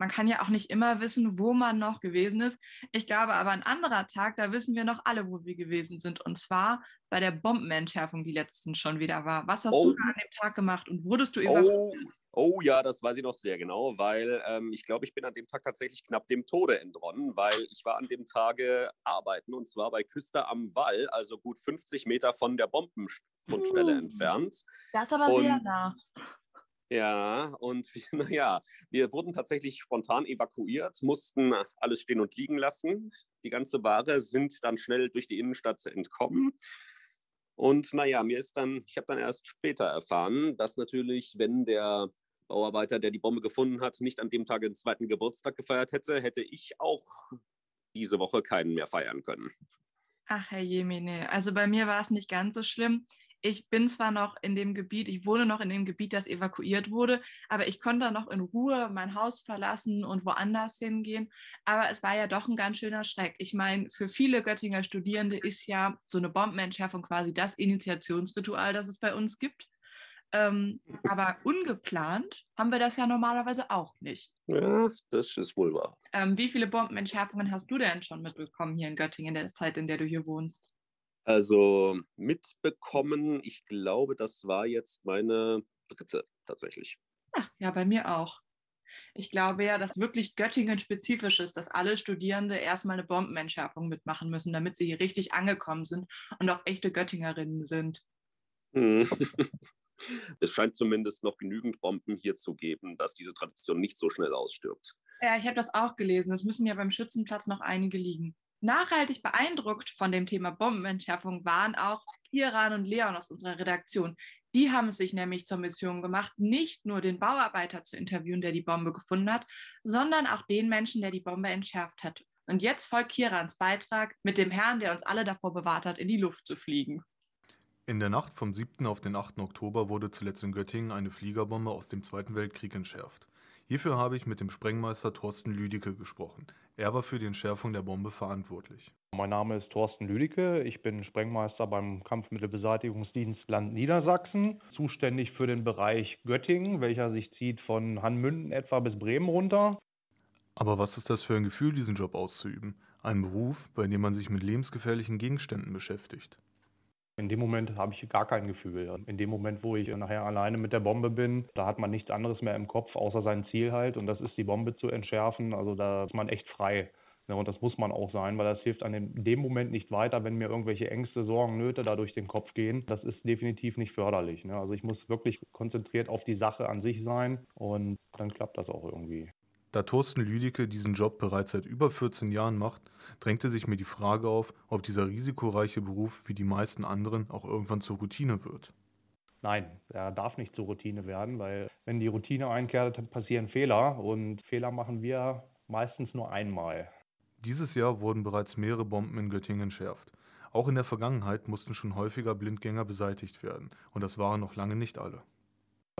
man kann ja auch nicht immer wissen, wo man noch gewesen ist. Ich glaube aber ein anderer Tag, da wissen wir noch alle, wo wir gewesen sind. Und zwar bei der Bombenentschärfung, die letztens schon wieder war. Was hast oh. du an dem Tag gemacht und wurdest du evakuiert? Oh. oh ja, das weiß ich noch sehr genau, weil ähm, ich glaube, ich bin an dem Tag tatsächlich knapp dem Tode entronnen, weil ich war an dem Tage arbeiten und zwar bei Küster am Wall, also gut 50 Meter von der Bombenfundstelle uh, entfernt. Das ist aber und, sehr nah. Ja, und [laughs] naja, wir wurden tatsächlich spontan evakuiert, mussten alles stehen und liegen lassen. Die ganze Ware sind dann schnell durch die Innenstadt entkommen. Und naja, mir ist dann, ich habe dann erst später erfahren, dass natürlich, wenn der Bauarbeiter, der die Bombe gefunden hat, nicht an dem Tag den zweiten Geburtstag gefeiert hätte, hätte ich auch diese Woche keinen mehr feiern können. Ach, Herr Jemine, also bei mir war es nicht ganz so schlimm ich bin zwar noch in dem Gebiet, ich wohne noch in dem Gebiet, das evakuiert wurde, aber ich konnte noch in Ruhe mein Haus verlassen und woanders hingehen. Aber es war ja doch ein ganz schöner Schreck. Ich meine, für viele Göttinger Studierende ist ja so eine Bombenentschärfung quasi das Initiationsritual, das es bei uns gibt. Ähm, aber ungeplant haben wir das ja normalerweise auch nicht. Ja, das ist wohl wahr. Ähm, wie viele Bombenentschärfungen hast du denn schon mitbekommen hier in Göttingen in der Zeit, in der du hier wohnst? Also mitbekommen, ich glaube, das war jetzt meine dritte tatsächlich. Ach, ja, bei mir auch. Ich glaube ja, dass wirklich Göttingen spezifisch ist, dass alle Studierende erstmal eine Bombenentschärfung mitmachen müssen, damit sie hier richtig angekommen sind und auch echte Göttingerinnen sind. Hm. [laughs] Es scheint zumindest noch genügend Bomben hier zu geben, dass diese Tradition nicht so schnell ausstirbt. Ja, ich habe das auch gelesen. Es müssen ja beim Schützenplatz noch einige liegen. Nachhaltig beeindruckt von dem Thema Bombenentschärfung waren auch Kiran und Leon aus unserer Redaktion. Die haben es sich nämlich zur Mission gemacht, nicht nur den Bauarbeiter zu interviewen, der die Bombe gefunden hat, sondern auch den Menschen, der die Bombe entschärft hat. Und jetzt folgt Kirans Beitrag mit dem Herrn, der uns alle davor bewahrt hat, in die Luft zu fliegen. In der Nacht vom 7. auf den 8. Oktober wurde zuletzt in Göttingen eine Fliegerbombe aus dem Zweiten Weltkrieg entschärft. Hierfür habe ich mit dem Sprengmeister Thorsten Lüdicke gesprochen. Er war für die Entschärfung der Bombe verantwortlich. Mein Name ist Thorsten Lüdicke. Ich bin Sprengmeister beim Kampfmittelbeseitigungsdienst Land Niedersachsen, zuständig für den Bereich Göttingen, welcher sich zieht von Hanmünden etwa bis Bremen runter. Aber was ist das für ein Gefühl, diesen Job auszuüben? Ein Beruf, bei dem man sich mit lebensgefährlichen Gegenständen beschäftigt. In dem Moment habe ich gar kein Gefühl. In dem Moment, wo ich nachher alleine mit der Bombe bin, da hat man nichts anderes mehr im Kopf, außer sein Ziel halt. Und das ist die Bombe zu entschärfen. Also da ist man echt frei. und das muss man auch sein, weil das hilft an dem Moment nicht weiter, wenn mir irgendwelche Ängste, Sorgen, Nöte da durch den Kopf gehen. Das ist definitiv nicht förderlich. Ne? Also ich muss wirklich konzentriert auf die Sache an sich sein und dann klappt das auch irgendwie. Da Thorsten Lüdicke diesen Job bereits seit über 14 Jahren macht, drängte sich mir die Frage auf, ob dieser risikoreiche Beruf wie die meisten anderen auch irgendwann zur Routine wird. Nein, er darf nicht zur Routine werden, weil wenn die Routine einkehrt, passieren Fehler und Fehler machen wir meistens nur einmal. Dieses Jahr wurden bereits mehrere Bomben in Göttingen entschärft. Auch in der Vergangenheit mussten schon häufiger Blindgänger beseitigt werden und das waren noch lange nicht alle.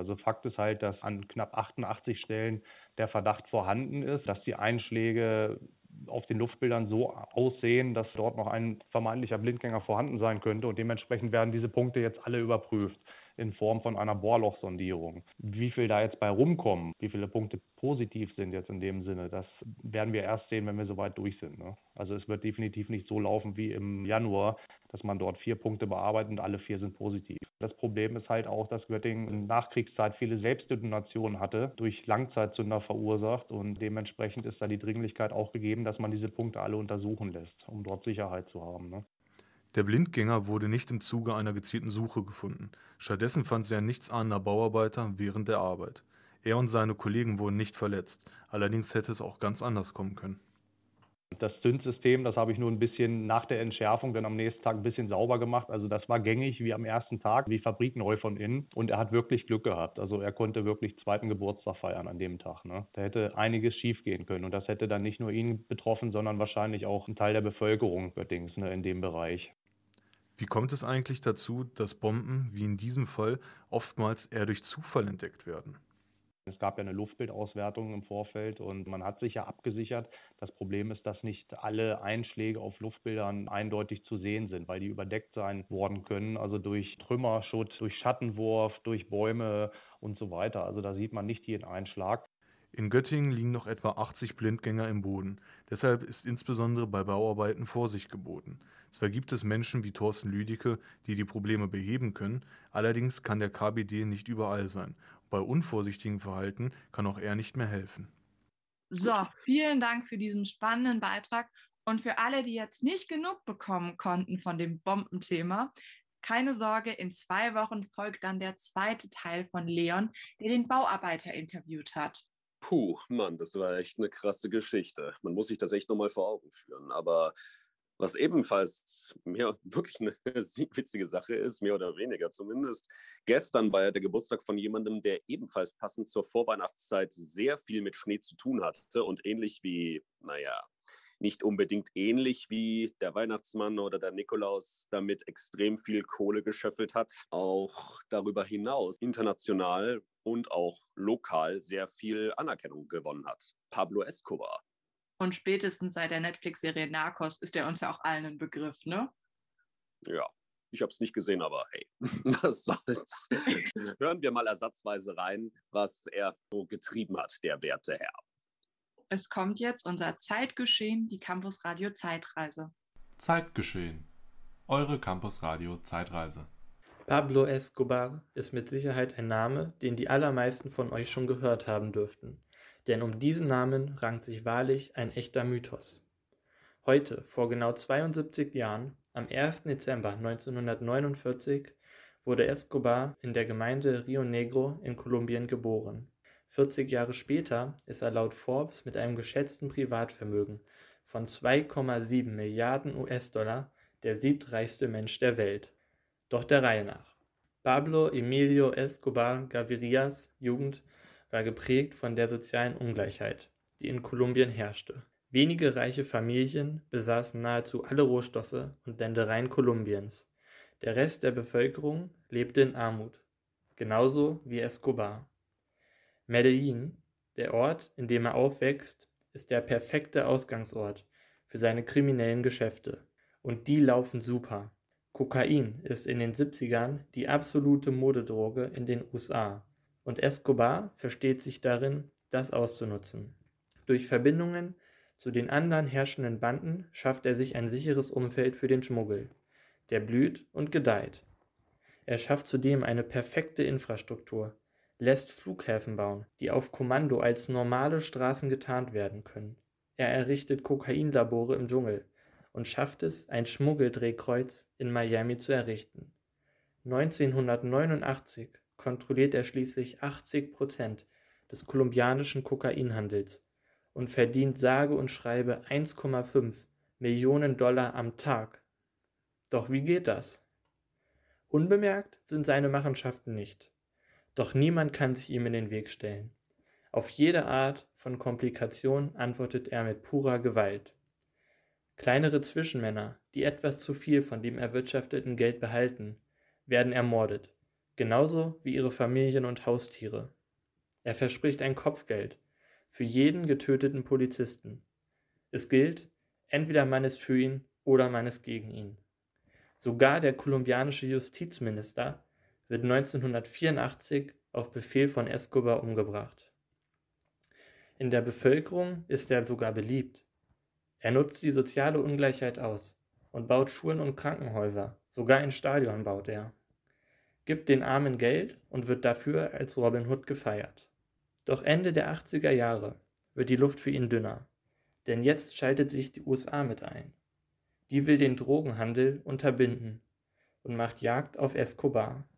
Also Fakt ist halt, dass an knapp 88 Stellen der Verdacht vorhanden ist, dass die Einschläge auf den Luftbildern so aussehen, dass dort noch ein vermeintlicher Blindgänger vorhanden sein könnte und dementsprechend werden diese Punkte jetzt alle überprüft. In Form von einer Bohrlochsondierung. Wie viel da jetzt bei rumkommen, wie viele Punkte positiv sind jetzt in dem Sinne, das werden wir erst sehen, wenn wir soweit durch sind. Ne? Also es wird definitiv nicht so laufen wie im Januar, dass man dort vier Punkte bearbeitet und alle vier sind positiv. Das Problem ist halt auch, dass Göttingen in Nachkriegszeit viele Selbstdetonationen hatte, durch Langzeitzünder verursacht und dementsprechend ist da die Dringlichkeit auch gegeben, dass man diese Punkte alle untersuchen lässt, um dort Sicherheit zu haben. Ne? Der Blindgänger wurde nicht im Zuge einer gezielten Suche gefunden. Stattdessen fand sie ein nichtsahnender Bauarbeiter während der Arbeit. Er und seine Kollegen wurden nicht verletzt. Allerdings hätte es auch ganz anders kommen können. Das Zündsystem, das habe ich nur ein bisschen nach der Entschärfung dann am nächsten Tag ein bisschen sauber gemacht. Also das war gängig wie am ersten Tag, wie Fabrik neu von innen. Und er hat wirklich Glück gehabt. Also er konnte wirklich zweiten Geburtstag feiern an dem Tag. Ne? Da hätte einiges schief gehen können. Und das hätte dann nicht nur ihn betroffen, sondern wahrscheinlich auch einen Teil der Bevölkerung Göttings ne, in dem Bereich. Wie kommt es eigentlich dazu, dass Bomben, wie in diesem Fall, oftmals eher durch Zufall entdeckt werden? Es gab ja eine Luftbildauswertung im Vorfeld und man hat sich ja abgesichert. Das Problem ist, dass nicht alle Einschläge auf Luftbildern eindeutig zu sehen sind, weil die überdeckt sein worden können, also durch Trümmerschutt, durch Schattenwurf, durch Bäume und so weiter. Also da sieht man nicht jeden Einschlag. In Göttingen liegen noch etwa 80 Blindgänger im Boden. Deshalb ist insbesondere bei Bauarbeiten Vorsicht geboten. Zwar gibt es Menschen wie Thorsten Lüdicke, die die Probleme beheben können, allerdings kann der KBD nicht überall sein. Bei unvorsichtigem Verhalten kann auch er nicht mehr helfen. So, vielen Dank für diesen spannenden Beitrag. Und für alle, die jetzt nicht genug bekommen konnten von dem Bombenthema, keine Sorge, in zwei Wochen folgt dann der zweite Teil von Leon, der den Bauarbeiter interviewt hat. Puh, Mann, das war echt eine krasse Geschichte. Man muss sich das echt nochmal vor Augen führen. Aber was ebenfalls mehr [laughs] wirklich eine witzige Sache ist, mehr oder weniger zumindest. Gestern war ja der Geburtstag von jemandem, der ebenfalls passend zur Vorweihnachtszeit sehr viel mit Schnee zu tun hatte und ähnlich wie, naja, nicht unbedingt ähnlich wie der Weihnachtsmann oder der Nikolaus damit extrem viel Kohle geschöffelt hat, auch darüber hinaus international und auch lokal sehr viel Anerkennung gewonnen hat. Pablo Escobar. Und spätestens seit der Netflix-Serie Narcos ist er uns ja auch allen ein Begriff, ne? Ja, ich habe es nicht gesehen, aber hey, [laughs] was soll's. [laughs] Hören wir mal ersatzweise rein, was er so getrieben hat, der werte Herr. Es kommt jetzt unser Zeitgeschehen, die Campus Radio Zeitreise. Zeitgeschehen. Eure Campus Radio Zeitreise. Pablo Escobar ist mit Sicherheit ein Name, den die allermeisten von euch schon gehört haben dürften. Denn um diesen Namen rankt sich wahrlich ein echter Mythos. Heute, vor genau 72 Jahren, am 1. Dezember 1949, wurde Escobar in der Gemeinde Rio Negro in Kolumbien geboren. 40 Jahre später ist er laut Forbes mit einem geschätzten Privatvermögen von 2,7 Milliarden US-Dollar der siebtreichste Mensch der Welt. Doch der Reihe nach. Pablo Emilio Escobar Gavirias Jugend war geprägt von der sozialen Ungleichheit, die in Kolumbien herrschte. Wenige reiche Familien besaßen nahezu alle Rohstoffe und Ländereien Kolumbiens. Der Rest der Bevölkerung lebte in Armut, genauso wie Escobar. Medellin, der Ort, in dem er aufwächst, ist der perfekte Ausgangsort für seine kriminellen Geschäfte. Und die laufen super. Kokain ist in den 70ern die absolute Modedroge in den USA und Escobar versteht sich darin, das auszunutzen. Durch Verbindungen zu den anderen herrschenden Banden schafft er sich ein sicheres Umfeld für den Schmuggel. Der blüht und gedeiht. Er schafft zudem eine perfekte Infrastruktur, lässt Flughäfen bauen, die auf Kommando als normale Straßen getarnt werden können. Er errichtet Kokainlabore im Dschungel, und schafft es, ein Schmuggeldrehkreuz in Miami zu errichten. 1989 kontrolliert er schließlich 80 Prozent des kolumbianischen Kokainhandels und verdient sage und schreibe 1,5 Millionen Dollar am Tag. Doch wie geht das? Unbemerkt sind seine Machenschaften nicht. Doch niemand kann sich ihm in den Weg stellen. Auf jede Art von Komplikation antwortet er mit purer Gewalt. Kleinere Zwischenmänner, die etwas zu viel von dem erwirtschafteten Geld behalten, werden ermordet, genauso wie ihre Familien und Haustiere. Er verspricht ein Kopfgeld für jeden getöteten Polizisten. Es gilt, entweder ist für ihn oder ist gegen ihn. Sogar der kolumbianische Justizminister wird 1984 auf Befehl von Escobar umgebracht. In der Bevölkerung ist er sogar beliebt. Er nutzt die soziale Ungleichheit aus und baut Schulen und Krankenhäuser, sogar ein Stadion baut er. Gibt den Armen Geld und wird dafür als Robin Hood gefeiert. Doch Ende der 80er Jahre wird die Luft für ihn dünner, denn jetzt schaltet sich die USA mit ein. Die will den Drogenhandel unterbinden und macht Jagd auf Escobar.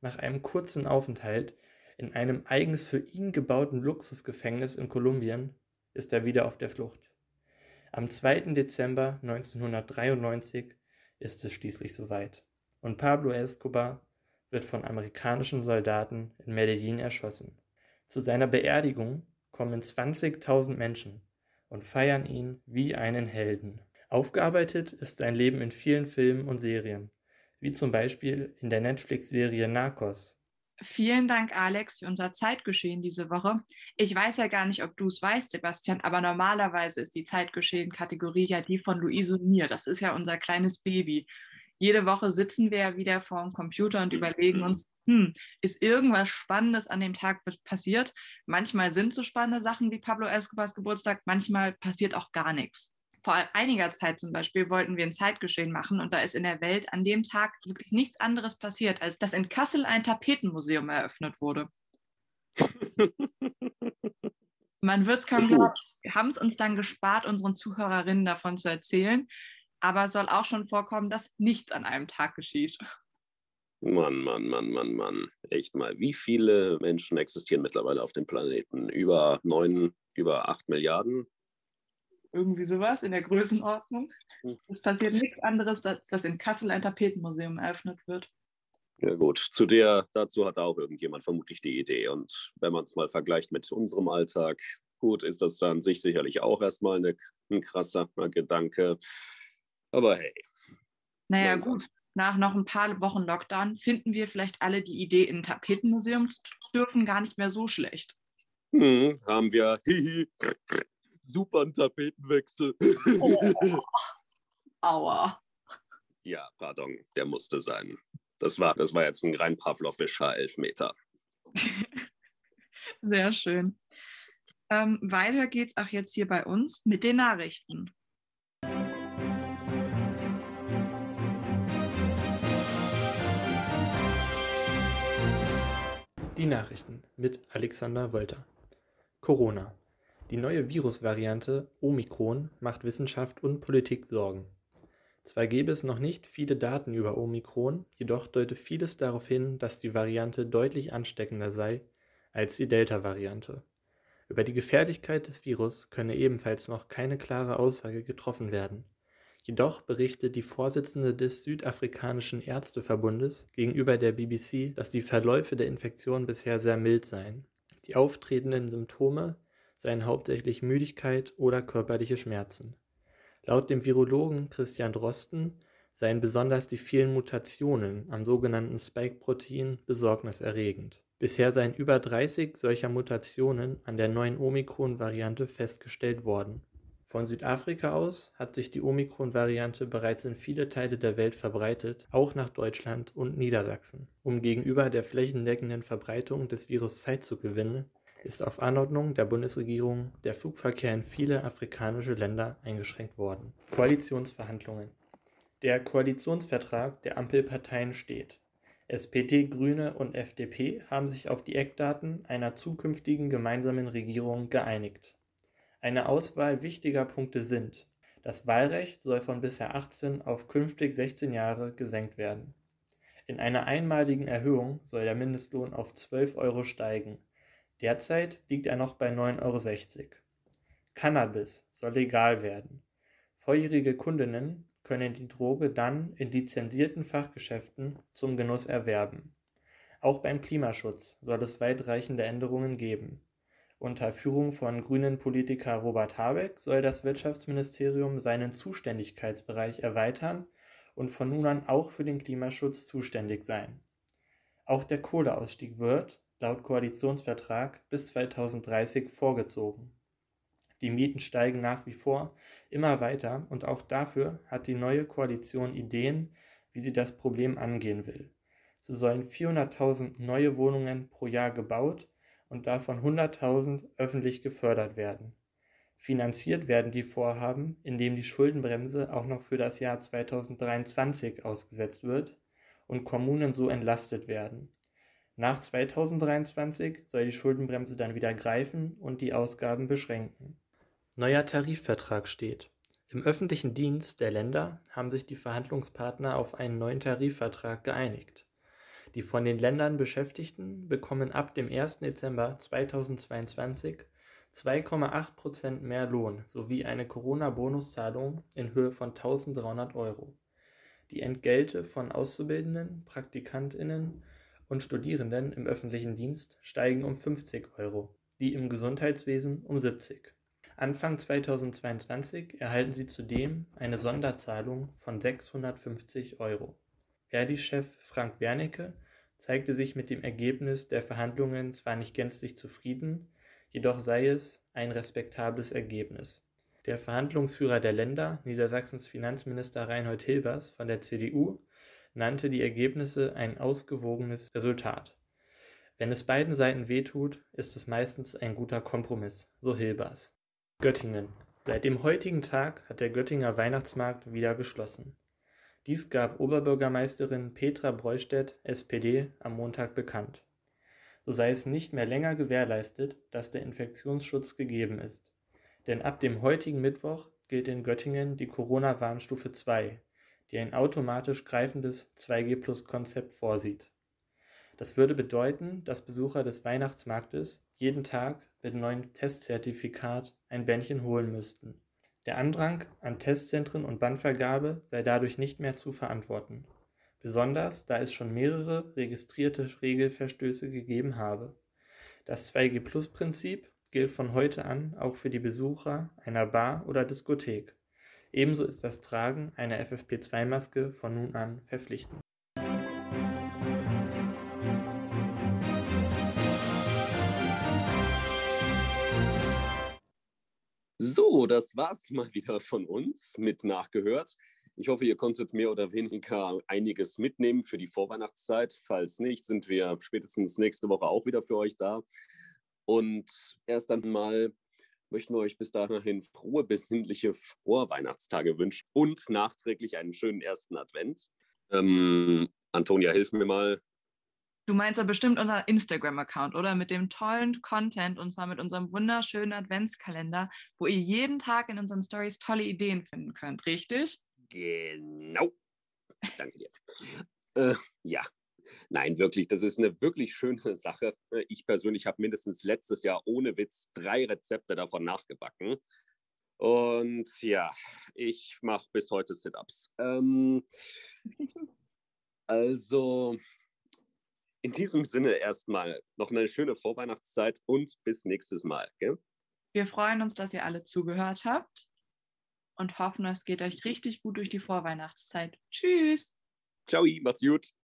Nach einem kurzen Aufenthalt in einem eigens für ihn gebauten Luxusgefängnis in Kolumbien ist er wieder auf der Flucht. Am 2. Dezember 1993 ist es schließlich soweit und Pablo Escobar wird von amerikanischen Soldaten in Medellin erschossen. Zu seiner Beerdigung kommen 20.000 Menschen und feiern ihn wie einen Helden. Aufgearbeitet ist sein Leben in vielen Filmen und Serien, wie zum Beispiel in der Netflix-Serie Narcos. Vielen Dank, Alex, für unser Zeitgeschehen diese Woche. Ich weiß ja gar nicht, ob du es weißt, Sebastian, aber normalerweise ist die Zeitgeschehen-Kategorie ja die von Luise und mir. Das ist ja unser kleines Baby. Jede Woche sitzen wir ja wieder vor dem Computer und überlegen uns, hm, ist irgendwas Spannendes an dem Tag passiert? Manchmal sind so spannende Sachen wie Pablo Escobars Geburtstag, manchmal passiert auch gar nichts vor einiger Zeit zum Beispiel wollten wir ein Zeitgeschehen machen und da ist in der Welt an dem Tag wirklich nichts anderes passiert, als dass in Kassel ein Tapetenmuseum eröffnet wurde. [laughs] Man wird es kaum glauben. Wir haben es uns dann gespart, unseren Zuhörerinnen davon zu erzählen, aber es soll auch schon vorkommen, dass nichts an einem Tag geschieht. Mann, Mann, Mann, Mann, Mann. Echt mal. Wie viele Menschen existieren mittlerweile auf dem Planeten? Über neun, über acht Milliarden? irgendwie sowas in der Größenordnung. Hm. Es passiert nichts anderes, als dass in Kassel ein Tapetenmuseum eröffnet wird. Ja gut, zu der, dazu hat auch irgendjemand vermutlich die Idee. Und wenn man es mal vergleicht mit unserem Alltag, gut, ist das dann sich sicherlich auch erstmal eine, ein krasser Gedanke. Aber hey. Naja, gut. Nach noch ein paar Wochen Lockdown finden wir vielleicht alle die Idee, in ein Tapetenmuseum zu dürfen, gar nicht mehr so schlecht. Hm, haben wir hihi, super ein Tapetenwechsel. Oh. [laughs] Aua. Ja, pardon, der musste sein. Das war, das war jetzt ein rein Pavlovischer Elfmeter. [laughs] Sehr schön. Ähm, weiter geht's auch jetzt hier bei uns mit den Nachrichten. Die Nachrichten mit Alexander Wolter. Corona. Die neue Virusvariante Omikron macht Wissenschaft und Politik Sorgen. Zwar gäbe es noch nicht viele Daten über Omikron, jedoch deute vieles darauf hin, dass die Variante deutlich ansteckender sei als die Delta-Variante. Über die Gefährlichkeit des Virus könne ebenfalls noch keine klare Aussage getroffen werden. Jedoch berichtet die Vorsitzende des Südafrikanischen Ärzteverbundes gegenüber der BBC, dass die Verläufe der Infektion bisher sehr mild seien. Die auftretenden Symptome seien hauptsächlich Müdigkeit oder körperliche Schmerzen. Laut dem Virologen Christian Drosten seien besonders die vielen Mutationen am sogenannten Spike-Protein besorgniserregend. Bisher seien über 30 solcher Mutationen an der neuen Omikron-Variante festgestellt worden. Von Südafrika aus hat sich die Omikron-Variante bereits in viele Teile der Welt verbreitet, auch nach Deutschland und Niedersachsen. Um gegenüber der flächendeckenden Verbreitung des Virus Zeit zu gewinnen, ist auf Anordnung der Bundesregierung der Flugverkehr in viele afrikanische Länder eingeschränkt worden. Koalitionsverhandlungen Der Koalitionsvertrag der Ampelparteien steht. SPD, Grüne und FDP haben sich auf die Eckdaten einer zukünftigen gemeinsamen Regierung geeinigt. Eine Auswahl wichtiger Punkte sind das Wahlrecht soll von bisher 18 auf künftig 16 Jahre gesenkt werden. In einer einmaligen Erhöhung soll der Mindestlohn auf 12 Euro steigen Derzeit liegt er noch bei 9,60 Euro. Cannabis soll legal werden. Volljährige Kundinnen können die Droge dann in lizenzierten Fachgeschäften zum Genuss erwerben. Auch beim Klimaschutz soll es weitreichende Änderungen geben. Unter Führung von grünen Politiker Robert Habeck soll das Wirtschaftsministerium seinen Zuständigkeitsbereich erweitern und von nun an auch für den Klimaschutz zuständig sein. Auch der Kohleausstieg wird, laut Koalitionsvertrag bis 2030 vorgezogen. Die Mieten steigen nach wie vor immer weiter und auch dafür hat die neue Koalition Ideen, wie sie das Problem angehen will. So sollen 400.000 neue Wohnungen pro Jahr gebaut und davon 100.000 öffentlich gefördert werden. Finanziert werden die Vorhaben, indem die Schuldenbremse auch noch für das Jahr 2023 ausgesetzt wird und Kommunen so entlastet werden. Nach 2023 soll die Schuldenbremse dann wieder greifen und die Ausgaben beschränken. Neuer Tarifvertrag steht. Im öffentlichen Dienst der Länder haben sich die Verhandlungspartner auf einen neuen Tarifvertrag geeinigt. Die von den Ländern Beschäftigten bekommen ab dem 1. Dezember 2022 2,8 Prozent mehr Lohn sowie eine Corona-Bonuszahlung in Höhe von 1300 Euro. Die Entgelte von Auszubildenden, PraktikantInnen und Studierenden im öffentlichen Dienst steigen um 50 Euro, die im Gesundheitswesen um 70. Anfang 2022 erhalten sie zudem eine Sonderzahlung von 650 Euro. Verdi-Chef Frank Wernicke zeigte sich mit dem Ergebnis der Verhandlungen zwar nicht gänzlich zufrieden, jedoch sei es ein respektables Ergebnis. Der Verhandlungsführer der Länder, Niedersachsens Finanzminister Reinhold Hilbers von der CDU, nannte die Ergebnisse ein ausgewogenes Resultat. Wenn es beiden Seiten wehtut, ist es meistens ein guter Kompromiss, so Hilbers. Göttingen. Seit dem heutigen Tag hat der Göttinger Weihnachtsmarkt wieder geschlossen. Dies gab Oberbürgermeisterin Petra Breustedt, SPD, am Montag bekannt. So sei es nicht mehr länger gewährleistet, dass der Infektionsschutz gegeben ist. Denn ab dem heutigen Mittwoch gilt in Göttingen die Corona-Warnstufe 2, die ein automatisch greifendes 2G-Plus-Konzept vorsieht. Das würde bedeuten, dass Besucher des Weihnachtsmarktes jeden Tag mit neuem Testzertifikat ein Bändchen holen müssten. Der Andrang an Testzentren und Bandvergabe sei dadurch nicht mehr zu verantworten, besonders da es schon mehrere registrierte Regelverstöße gegeben habe. Das 2G-Plus-Prinzip gilt von heute an auch für die Besucher einer Bar oder Diskothek. Ebenso ist das Tragen einer FFP2-Maske von nun an verpflichtend. So, das war's mal wieder von uns mit nachgehört. Ich hoffe, ihr konntet mehr oder weniger einiges mitnehmen für die Vorweihnachtszeit. Falls nicht, sind wir spätestens nächste Woche auch wieder für euch da. Und erst einmal möchten wir euch bis dahin frohe, besinnliche Vorweihnachtstage wünschen und nachträglich einen schönen ersten Advent. Ähm, Antonia, hilf mir mal. Du meinst doch bestimmt unser Instagram-Account, oder? Mit dem tollen Content und zwar mit unserem wunderschönen Adventskalender, wo ihr jeden Tag in unseren Stories tolle Ideen finden könnt, richtig? Genau. Danke dir. äh, ja, Nein, wirklich, das ist eine wirklich schöne Sache. Ich persönlich habe mindestens letztes Jahr ohne Witz drei Rezepte davon nachgebacken. Und ja, ich mache bis heute Sit-Ups. Ähm, [laughs] also, in diesem Sinne erstmal noch eine schöne Vorweihnachtszeit und bis nächstes Mal. Gell? Wir freuen uns, dass ihr alle zugehört habt und hoffen, es geht euch richtig gut durch die Vorweihnachtszeit. Tschüss. Ciao, macht's gut.